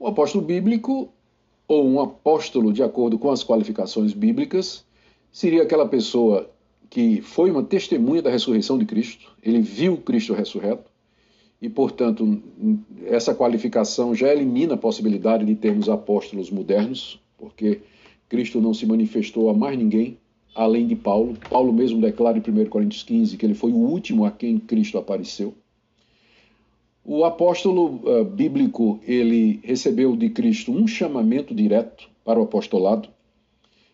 Um apóstolo bíblico, ou um apóstolo de acordo com as qualificações bíblicas, seria aquela pessoa que foi uma testemunha da ressurreição de Cristo, ele viu Cristo ressurreto, e, portanto, essa qualificação já elimina a possibilidade de termos apóstolos modernos, porque Cristo não se manifestou a mais ninguém além de Paulo. Paulo mesmo declara em 1 Coríntios 15 que ele foi o último a quem Cristo apareceu. O apóstolo uh, bíblico, ele recebeu de Cristo um chamamento direto para o apostolado.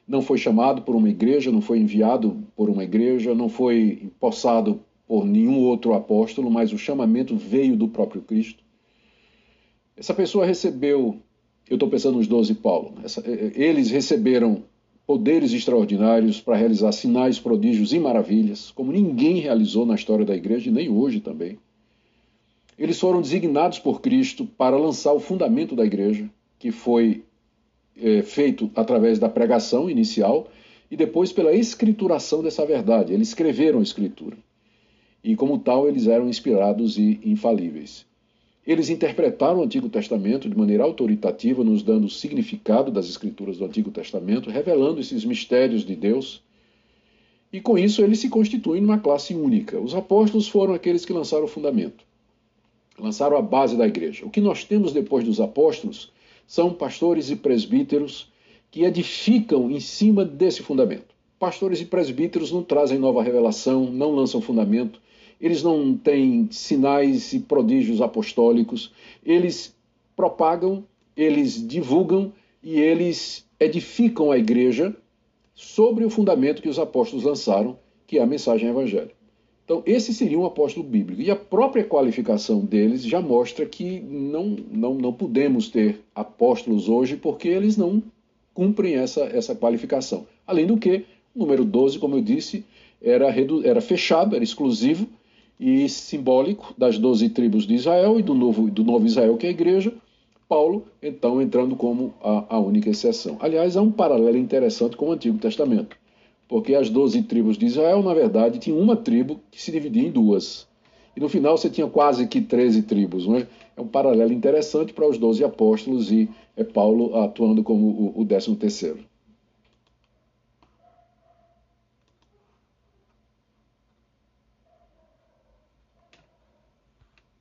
Não foi chamado por uma igreja, não foi enviado por uma igreja, não foi empossado por nenhum outro apóstolo, mas o chamamento veio do próprio Cristo. Essa pessoa recebeu, eu estou pensando nos doze Paulo, essa, eh, eh, eles receberam poderes extraordinários para realizar sinais, prodígios e maravilhas, como ninguém realizou na história da igreja e nem hoje também. Eles foram designados por Cristo para lançar o fundamento da igreja, que foi é, feito através da pregação inicial e depois pela escrituração dessa verdade. Eles escreveram a escritura e, como tal, eles eram inspirados e infalíveis. Eles interpretaram o Antigo Testamento de maneira autoritativa, nos dando o significado das Escrituras do Antigo Testamento, revelando esses mistérios de Deus. E com isso eles se constituem numa classe única. Os apóstolos foram aqueles que lançaram o fundamento, lançaram a base da igreja. O que nós temos depois dos apóstolos são pastores e presbíteros que edificam em cima desse fundamento. Pastores e presbíteros não trazem nova revelação, não lançam fundamento, eles não têm sinais e prodígios apostólicos, eles propagam, eles divulgam e eles edificam a igreja sobre o fundamento que os apóstolos lançaram, que é a mensagem evangélica. Então, esse seria um apóstolo bíblico. E a própria qualificação deles já mostra que não, não, não podemos ter apóstolos hoje porque eles não cumprem essa, essa qualificação. Além do que, o número 12, como eu disse, era, era fechado, era exclusivo, e simbólico das doze tribos de Israel e do novo, do novo Israel, que é a igreja, Paulo, então, entrando como a, a única exceção. Aliás, há um paralelo interessante com o Antigo Testamento, porque as doze tribos de Israel, na verdade, tinham uma tribo que se dividia em duas. E no final você tinha quase que treze tribos. Não é? é um paralelo interessante para os doze apóstolos e é Paulo atuando como o décimo terceiro.